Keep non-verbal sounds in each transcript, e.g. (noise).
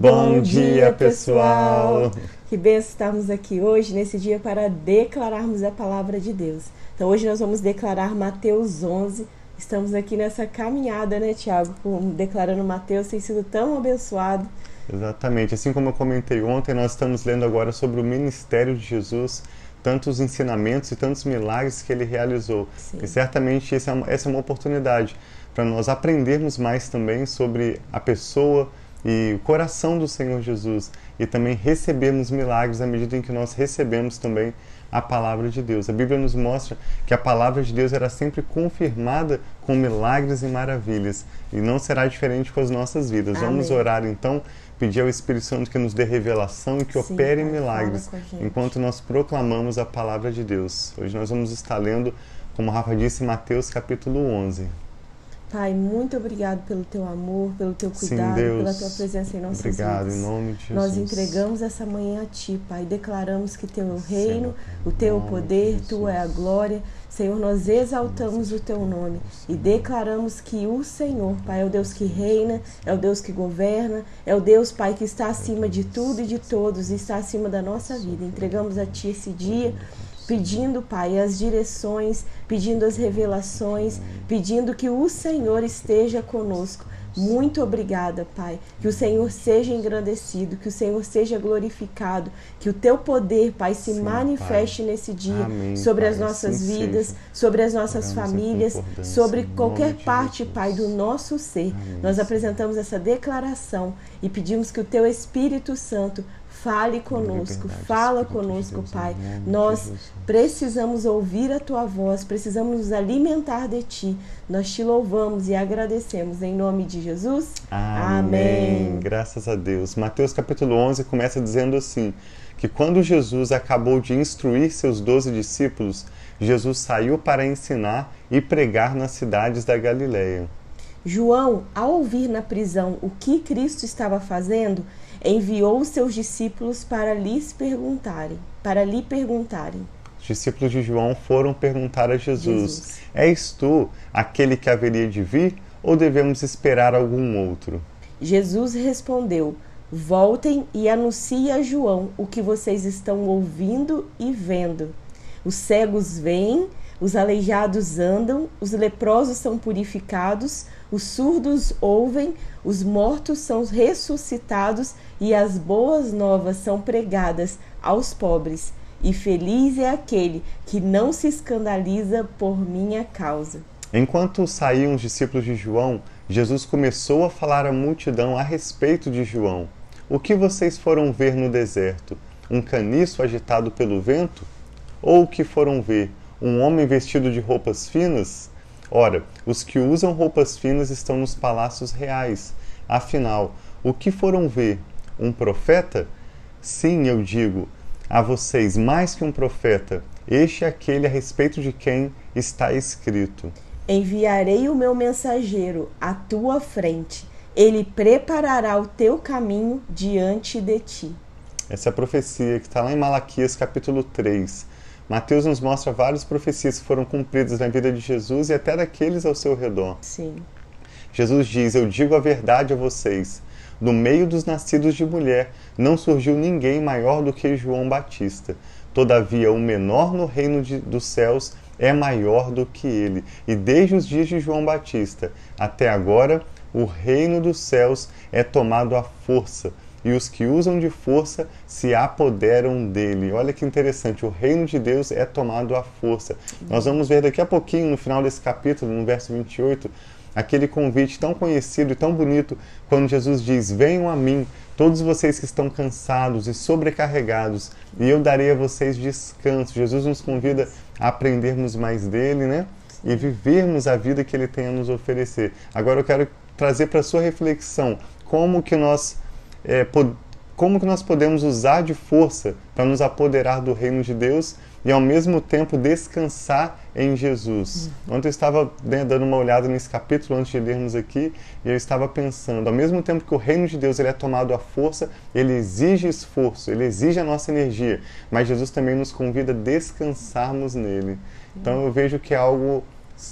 Bom dia, pessoal! Que benção estarmos aqui hoje, nesse dia, para declararmos a palavra de Deus. Então, hoje nós vamos declarar Mateus 11. Estamos aqui nessa caminhada, né, Tiago? Declarando Mateus, tem sido tão abençoado. Exatamente. Assim como eu comentei ontem, nós estamos lendo agora sobre o ministério de Jesus, tantos ensinamentos e tantos milagres que ele realizou. Sim. E certamente essa é uma, essa é uma oportunidade para nós aprendermos mais também sobre a pessoa e o coração do Senhor Jesus e também recebermos milagres à medida em que nós recebemos também a palavra de Deus. A Bíblia nos mostra que a palavra de Deus era sempre confirmada com milagres e maravilhas e não será diferente com as nossas vidas. Amém. Vamos orar então, pedir ao Espírito Santo que nos dê revelação e que Sim, opere milagres enquanto nós proclamamos a palavra de Deus. Hoje nós vamos estar lendo, como Rafa disse, Mateus capítulo 11. Pai, muito obrigado pelo teu amor, pelo teu cuidado, Sim, Deus, pela tua presença em nossas obrigado, vidas. Em nome de Jesus. Nós entregamos essa manhã a ti, Pai. Declaramos que teu reino, o teu poder, tua é a glória. Senhor, nós exaltamos o teu nome e declaramos que o Senhor, Pai, é o Deus que reina, é o Deus que governa, é o Deus, Pai, que está acima de tudo e de todos e está acima da nossa vida. Entregamos a ti esse dia pedindo, Pai, as direções, pedindo as revelações, pedindo que o Senhor esteja conosco. Muito obrigada, Pai. Que o Senhor seja engrandecido, que o Senhor seja glorificado, que o teu poder, Pai, se Sim, manifeste pai. nesse dia Amém, sobre pai, as nossas assim vidas, seja. sobre as nossas famílias, sobre qualquer parte, Pai, do nosso ser. Amém. Nós apresentamos essa declaração e pedimos que o teu Espírito Santo Fale conosco, fala conosco, Pai. Nós precisamos ouvir a tua voz, precisamos nos alimentar de ti. Nós te louvamos e agradecemos em nome de Jesus. Amém. Amém. Graças a Deus. Mateus capítulo 11 começa dizendo assim: que quando Jesus acabou de instruir seus doze discípulos, Jesus saiu para ensinar e pregar nas cidades da Galileia. João, ao ouvir na prisão o que Cristo estava fazendo, enviou seus discípulos para lhes perguntarem, para lhe perguntarem. Os discípulos de João foram perguntar a Jesus: Jesus. És tu aquele que haveria de vir ou devemos esperar algum outro? Jesus respondeu: Voltem e anunciem a João o que vocês estão ouvindo e vendo. Os cegos veem, os aleijados andam, os leprosos são purificados, os surdos ouvem, os mortos são ressuscitados e as boas novas são pregadas aos pobres. E feliz é aquele que não se escandaliza por minha causa. Enquanto saíam os discípulos de João, Jesus começou a falar à multidão a respeito de João. O que vocês foram ver no deserto? Um caniço agitado pelo vento? Ou o que foram ver? Um homem vestido de roupas finas? Ora, os que usam roupas finas estão nos palácios reais. Afinal, o que foram ver? Um profeta? Sim, eu digo a vocês, mais que um profeta, este é aquele a respeito de quem está escrito: Enviarei o meu mensageiro à tua frente, ele preparará o teu caminho diante de ti. Essa é a profecia que está lá em Malaquias capítulo 3 Mateus nos mostra várias profecias que foram cumpridas na vida de Jesus e até daqueles ao seu redor. Sim. Jesus diz: Eu digo a verdade a vocês. No meio dos nascidos de mulher não surgiu ninguém maior do que João Batista. Todavia, o menor no reino de, dos céus é maior do que ele. E desde os dias de João Batista até agora, o reino dos céus é tomado à força e os que usam de força se apoderam dele. Olha que interessante, o reino de Deus é tomado à força. Nós vamos ver daqui a pouquinho, no final desse capítulo, no verso 28, aquele convite tão conhecido e tão bonito, quando Jesus diz: Venham a mim, todos vocês que estão cansados e sobrecarregados, e eu darei a vocês descanso. Jesus nos convida a aprendermos mais dele, né? E vivermos a vida que ele tem a nos oferecer. Agora eu quero trazer para sua reflexão como que nós é, como que nós podemos usar de força para nos apoderar do reino de Deus e ao mesmo tempo descansar em Jesus. Uhum. Ontem eu estava né, dando uma olhada nesse capítulo antes de lermos aqui e eu estava pensando, ao mesmo tempo que o reino de Deus ele é tomado à força, ele exige esforço, ele exige a nossa energia, mas Jesus também nos convida a descansarmos nele. Então eu vejo que é algo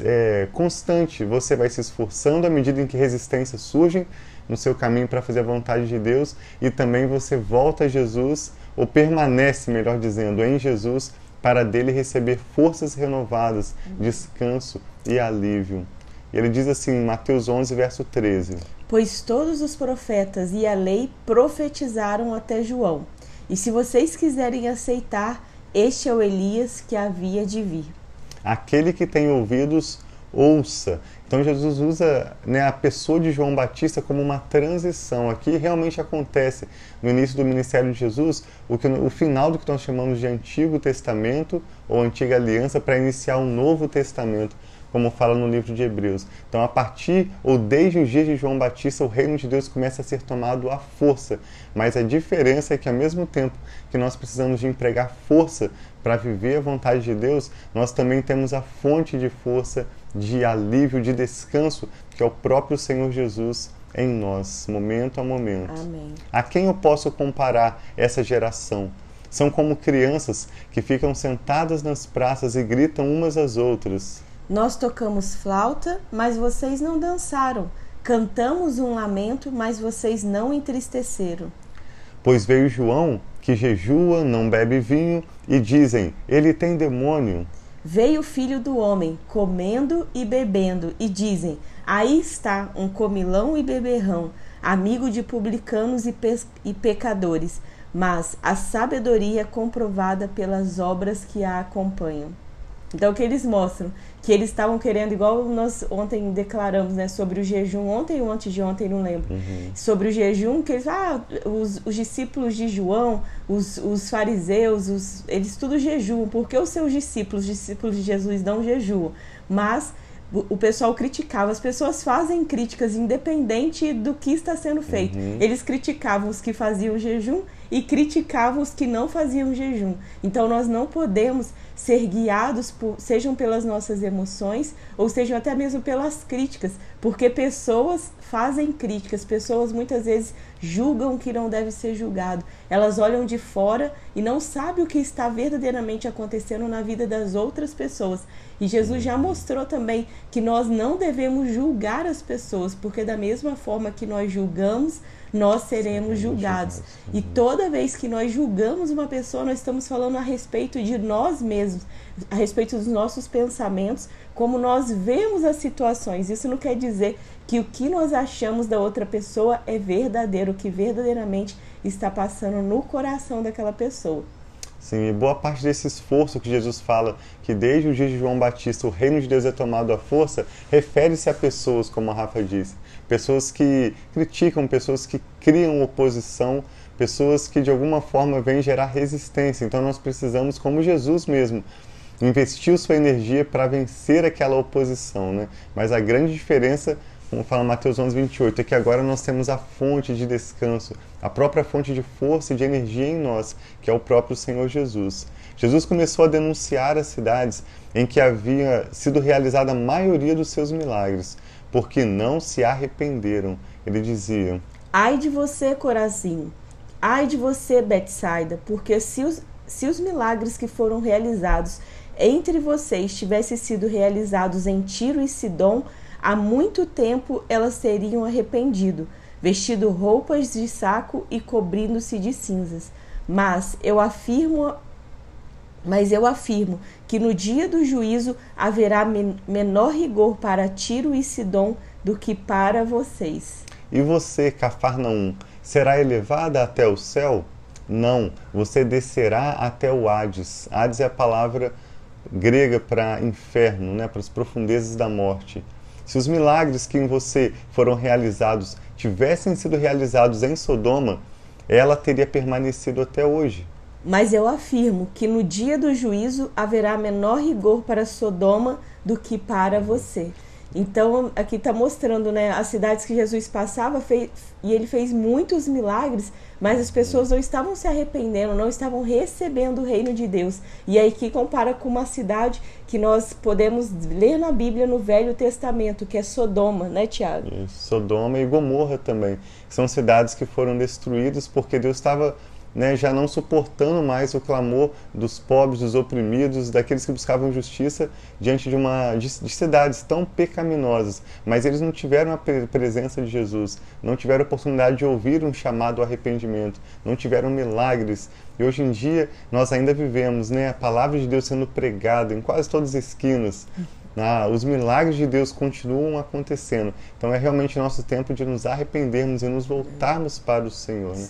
é, constante, você vai se esforçando à medida em que resistências surgem, no seu caminho para fazer a vontade de Deus e também você volta a Jesus, ou permanece, melhor dizendo, em Jesus, para dele receber forças renovadas, descanso e alívio. Ele diz assim em Mateus 11, verso 13: Pois todos os profetas e a lei profetizaram até João. E se vocês quiserem aceitar, este é o Elias que havia de vir. Aquele que tem ouvidos, ouça. Então Jesus usa né, a pessoa de João Batista como uma transição. Aqui realmente acontece no início do ministério de Jesus o, que, o final do que nós chamamos de Antigo Testamento ou Antiga Aliança para iniciar um Novo Testamento como fala no livro de Hebreus. Então, a partir ou desde os dias de João Batista, o reino de Deus começa a ser tomado à força. Mas a diferença é que, ao mesmo tempo que nós precisamos de empregar força para viver a vontade de Deus, nós também temos a fonte de força, de alívio, de descanso, que é o próprio Senhor Jesus em nós, momento a momento. Amém. A quem eu posso comparar essa geração? São como crianças que ficam sentadas nas praças e gritam umas às outras. Nós tocamos flauta, mas vocês não dançaram. Cantamos um lamento, mas vocês não entristeceram. Pois veio João, que jejua, não bebe vinho, e dizem: Ele tem demônio. Veio o filho do homem, comendo e bebendo, e dizem: Aí está um comilão e beberrão, amigo de publicanos e, pe e pecadores, mas a sabedoria é comprovada pelas obras que a acompanham. Então, o que eles mostram? Que eles estavam querendo, igual nós ontem declaramos, né, sobre o jejum, ontem ou antes de ontem, não lembro, uhum. sobre o jejum, que eles, ah, os, os discípulos de João, os, os fariseus, os, eles tudo jejuam, porque os seus discípulos, os discípulos de Jesus, não jejuam. Mas o pessoal criticava. As pessoas fazem críticas independente do que está sendo feito. Uhum. Eles criticavam os que faziam jejum e criticavam os que não faziam jejum. Então nós não podemos ser guiados por, sejam pelas nossas emoções ou sejam até mesmo pelas críticas, porque pessoas fazem críticas, pessoas muitas vezes julgam que não deve ser julgado. Elas olham de fora e não sabem o que está verdadeiramente acontecendo na vida das outras pessoas. E Jesus já mostrou também que nós não devemos julgar as pessoas, porque da mesma forma que nós julgamos, nós seremos julgados. E toda vez que nós julgamos uma pessoa, nós estamos falando a respeito de nós mesmos, a respeito dos nossos pensamentos, como nós vemos as situações. Isso não quer dizer que o que nós achamos da outra pessoa é verdadeiro, o que verdadeiramente está passando no coração daquela pessoa. Sim, e boa parte desse esforço que Jesus fala que desde o dia de João Batista o reino de Deus é tomado à força, refere-se a pessoas, como a Rafa disse, pessoas que criticam, pessoas que criam oposição, pessoas que de alguma forma vêm gerar resistência. Então nós precisamos, como Jesus mesmo, investir sua energia para vencer aquela oposição, né? Mas a grande diferença, como fala Mateus 11, 28, é que agora nós temos a fonte de descanso, a própria fonte de força e de energia em nós, que é o próprio Senhor Jesus. Jesus começou a denunciar as cidades em que havia sido realizada a maioria dos seus milagres porque não se arrependeram. Ele dizia: Ai de você, Corazim! Ai de você, Betsaida! Porque se os, se os milagres que foram realizados entre vocês tivessem sido realizados em Tiro e Sidom, há muito tempo elas teriam arrependido, vestido roupas de saco e cobrindo-se de cinzas. Mas eu afirmo mas eu afirmo que no dia do juízo haverá men menor rigor para Tiro e Sidom do que para vocês. E você, Cafarnaum, será elevada até o céu? Não, você descerá até o Hades. Hades é a palavra grega para inferno, né, para as profundezas da morte. Se os milagres que em você foram realizados tivessem sido realizados em Sodoma, ela teria permanecido até hoje. Mas eu afirmo que no dia do juízo haverá menor rigor para Sodoma do que para você. Então, aqui está mostrando né, as cidades que Jesus passava fez, e ele fez muitos milagres, mas as pessoas não estavam se arrependendo, não estavam recebendo o reino de Deus. E aí que compara com uma cidade que nós podemos ler na Bíblia no Velho Testamento, que é Sodoma, né, Tiago? Sodoma e Gomorra também. São cidades que foram destruídas porque Deus estava né, já não suportando mais o clamor dos pobres, dos oprimidos, daqueles que buscavam justiça diante de uma de, de cidades tão pecaminosas, mas eles não tiveram a presença de Jesus, não tiveram a oportunidade de ouvir um chamado ao arrependimento, não tiveram milagres. E hoje em dia nós ainda vivemos, né, a palavra de Deus sendo pregada em quase todas as esquinas. Ah, os milagres de Deus continuam acontecendo. Então é realmente nosso tempo de nos arrependermos e nos voltarmos para o Senhor. Né?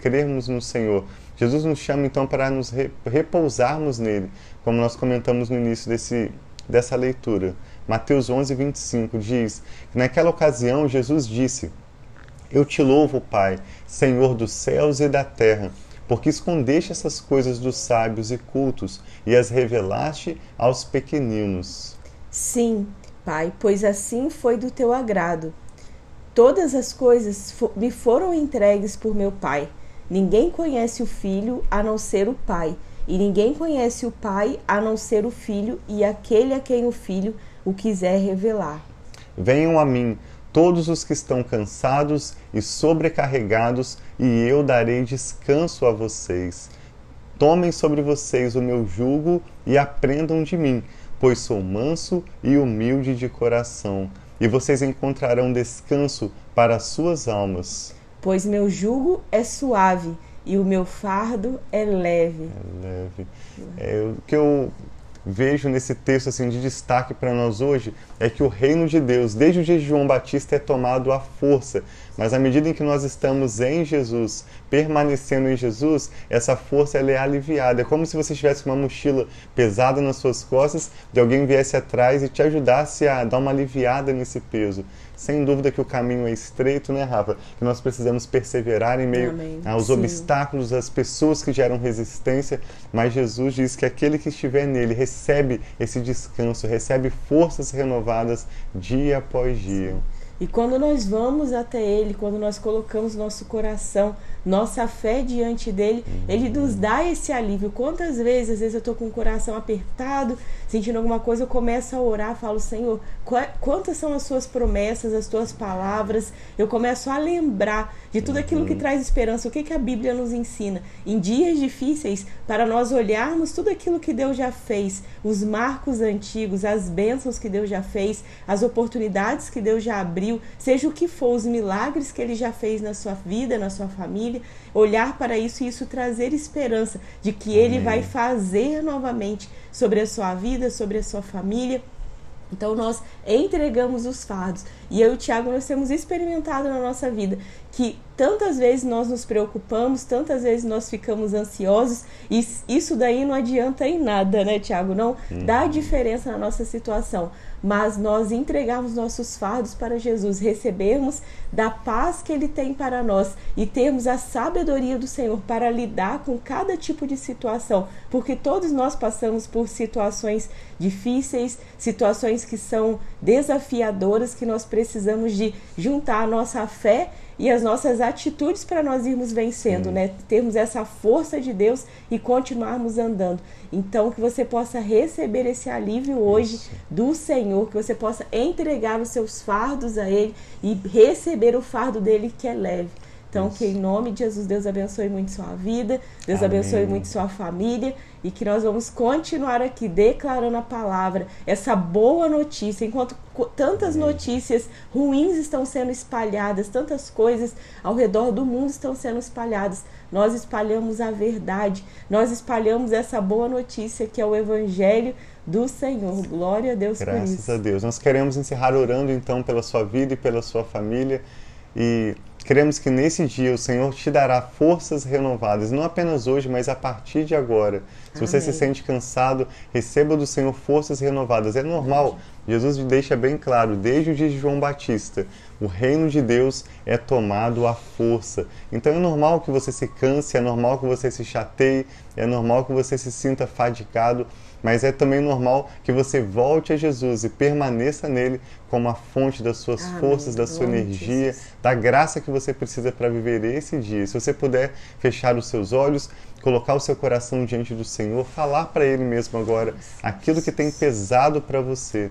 Crermos no Senhor. Jesus nos chama então para nos repousarmos nele, como nós comentamos no início desse, dessa leitura. Mateus 11, 25 diz que naquela ocasião Jesus disse: Eu te louvo, Pai, Senhor dos céus e da terra, porque escondeste essas coisas dos sábios e cultos e as revelaste aos pequeninos. Sim, Pai, pois assim foi do teu agrado. Todas as coisas me foram entregues por meu Pai. Ninguém conhece o filho a não ser o pai, e ninguém conhece o pai a não ser o filho e aquele a quem o filho o quiser revelar. Venham a mim todos os que estão cansados e sobrecarregados, e eu darei descanso a vocês. Tomem sobre vocês o meu jugo e aprendam de mim, pois sou manso e humilde de coração, e vocês encontrarão descanso para as suas almas pois meu jugo é suave e o meu fardo é leve. É leve. É, o que eu vejo nesse texto assim de destaque para nós hoje é que o reino de Deus, desde o dia de João Batista, é tomado à força. Mas à medida em que nós estamos em Jesus, permanecendo em Jesus, essa força ela é aliviada. É como se você tivesse uma mochila pesada nas suas costas, de alguém viesse atrás e te ajudasse a dar uma aliviada nesse peso. Sem dúvida que o caminho é estreito, né, Rafa? Que nós precisamos perseverar em meio Amém. aos Sim. obstáculos, às pessoas que geram resistência, mas Jesus diz que aquele que estiver nele recebe esse descanso, recebe forças renovadas dia após dia. Sim. E quando nós vamos até Ele, quando nós colocamos nosso coração, nossa fé diante dele, Ele nos dá esse alívio. Quantas vezes, às vezes eu estou com o coração apertado, sentindo alguma coisa, eu começo a orar, falo, Senhor, quantas são as suas promessas, as tuas palavras? Eu começo a lembrar de tudo aquilo que uhum. traz esperança. O que, que a Bíblia nos ensina? Em dias difíceis, para nós olharmos tudo aquilo que Deus já fez, os marcos antigos, as bênçãos que Deus já fez, as oportunidades que Deus já abriu, seja o que for, os milagres que Ele já fez na sua vida, na sua família, olhar para isso e isso trazer esperança de que Amém. Ele vai fazer novamente sobre a sua vida, sobre a sua família. Então nós entregamos os fardos. E eu e o Tiago nós temos experimentado na nossa vida que tantas vezes nós nos preocupamos, tantas vezes nós ficamos ansiosos, e isso daí não adianta em nada, né, Tiago? Não uhum. dá diferença na nossa situação, mas nós entregarmos nossos fardos para Jesus, recebermos da paz que Ele tem para nós e termos a sabedoria do Senhor para lidar com cada tipo de situação, porque todos nós passamos por situações difíceis, situações que são desafiadoras, que nós precisamos de juntar a nossa fé e as nossas atitudes para nós irmos vencendo, Sim. né? Termos essa força de Deus e continuarmos andando. Então, que você possa receber esse alívio hoje Isso. do Senhor, que você possa entregar os seus fardos a Ele e receber o fardo dele que é leve. Então, Isso. que em nome de Jesus, Deus abençoe muito sua vida, Deus Amém. abençoe muito sua família e que nós vamos continuar aqui declarando a palavra, essa boa notícia, enquanto tantas notícias ruins estão sendo espalhadas, tantas coisas ao redor do mundo estão sendo espalhadas. Nós espalhamos a verdade, nós espalhamos essa boa notícia que é o Evangelho do Senhor. Glória a Deus Graças por isso. a Deus. Nós queremos encerrar orando então pela sua vida e pela sua família e Cremos que nesse dia o Senhor te dará forças renovadas, não apenas hoje, mas a partir de agora. Se Amém. você se sente cansado, receba do Senhor forças renovadas. É normal, Jesus deixa bem claro, desde o dia de João Batista, o reino de Deus é tomado à força. Então é normal que você se canse, é normal que você se chateie, é normal que você se sinta fadigado mas é também normal que você volte a Jesus e permaneça nele como a fonte das suas Amém. forças, da sua energia, da graça que você precisa para viver esse dia. Se você puder fechar os seus olhos, colocar o seu coração diante do Senhor, falar para Ele mesmo agora aquilo que tem pesado para você.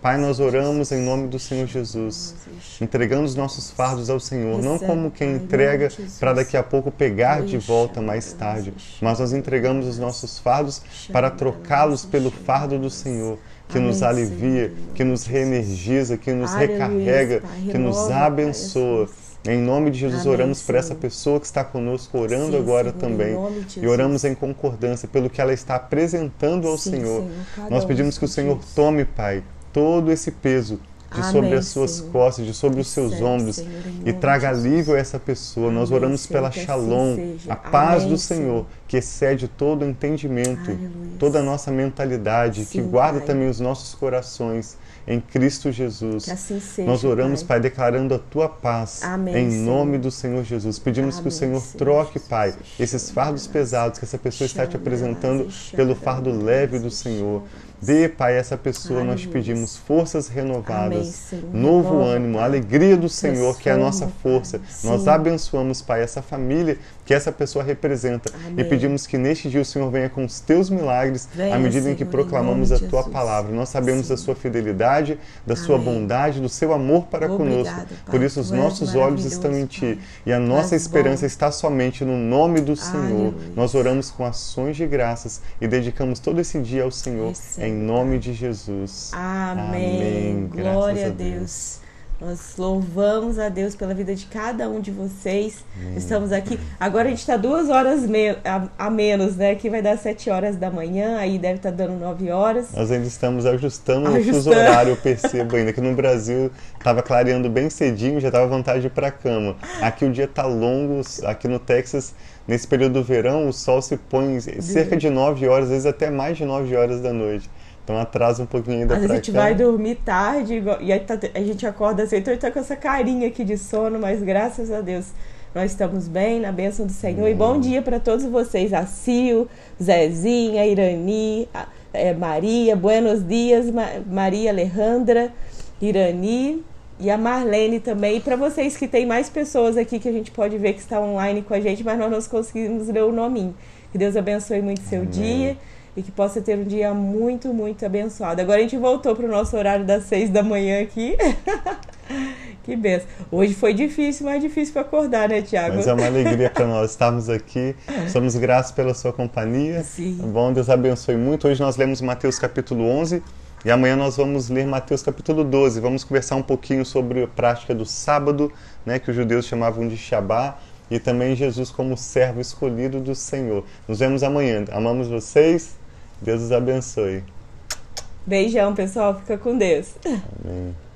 Pai, nós oramos em nome do Senhor Jesus, entregando os nossos fardos ao Senhor, não como quem entrega para daqui a pouco pegar de volta mais tarde, mas nós entregamos os nossos fardos para trocá-los pelo fardo do Senhor que nos alivia, que nos reenergiza, que nos recarrega, que nos abençoa. Em nome de Jesus, Amém, oramos por essa pessoa que está conosco, orando Sim, agora Senhor, também. E oramos em concordância pelo que ela está apresentando ao Sim, Senhor. Senhor Nós pedimos que o Senhor tome, Pai, todo esse peso de Amém, sobre as suas Senhor. costas, de sobre os seus ombros Senhor, e traga alívio a essa pessoa. Amém, Nós oramos Senhor, pela assim shalom, assim a paz Amém, do Senhor, que excede todo o entendimento, Aleluia. toda a nossa mentalidade, Sim, que guarda pai. também os nossos corações em Cristo Jesus. Assim seja, Nós oramos, Pai, pai declarando a tua paz em nome do Senhor Jesus. Pedimos que o Senhor troque, Pai, esses fardos pesados que essa pessoa está te apresentando pelo fardo leve do Senhor. Dê, Pai, a essa pessoa nós pedimos forças renovadas, Amém, novo ânimo, alegria do Senhor, que é a nossa força. Nós abençoamos, Pai, essa família que essa pessoa representa. Amém. E pedimos que neste dia o Senhor venha com os teus milagres venha, à medida Senhor, em que proclamamos a tua palavra. Nós sabemos Sim. da sua fidelidade, da Amém. sua bondade, do seu amor para Obrigado, conosco. Pai. Por isso os nossos olhos estão em ti pai. e a nossa esperança bom. está somente no nome do Senhor. Nós oramos com ações de graças e dedicamos todo esse dia ao Senhor em nome de Jesus. Amém. Glória a Deus. Deus. Nós louvamos a Deus pela vida de cada um de vocês. Hum. Estamos aqui. Agora a gente está duas horas me a, a, menos, né? Aqui vai dar sete horas da manhã, aí deve estar tá dando nove horas. Nós ainda estamos ajustando, ajustando. o fuso horário, eu percebo ainda que no Brasil estava clareando bem cedinho, já estava vontade de ir para a cama. Aqui o dia está longo, aqui no Texas, nesse período do verão, o sol se põe cerca de nove horas, às vezes até mais de nove horas da noite. Então atrasa um pouquinho ainda Às vezes a gente cá. vai dormir tarde e tá, a gente acorda assim, então tá com essa carinha aqui de sono, mas graças a Deus nós estamos bem, na bênção do Senhor. Hum. E bom dia para todos vocês, a Cio, Zezinha, Irani, a, é, Maria, buenos dias, Ma, Maria Alejandra, Irani e a Marlene também. E para vocês que tem mais pessoas aqui que a gente pode ver que está online com a gente, mas nós não conseguimos ler o nominho. Que Deus abençoe muito seu Amém. dia e que possa ter um dia muito, muito abençoado. Agora a gente voltou para o nosso horário das seis da manhã aqui. (laughs) que benção. Hoje foi difícil, mas difícil para acordar, né, Tiago? Mas é uma alegria para (laughs) nós estarmos aqui. Somos gratos pela sua companhia. Sim. Bom, Deus abençoe muito. Hoje nós lemos Mateus capítulo 11 e amanhã nós vamos ler Mateus capítulo 12. Vamos conversar um pouquinho sobre a prática do sábado, né, que os judeus chamavam de Shabá e também Jesus como servo escolhido do Senhor. Nos vemos amanhã. Amamos vocês. Deus os abençoe. Beijão, pessoal. Fica com Deus. Amém.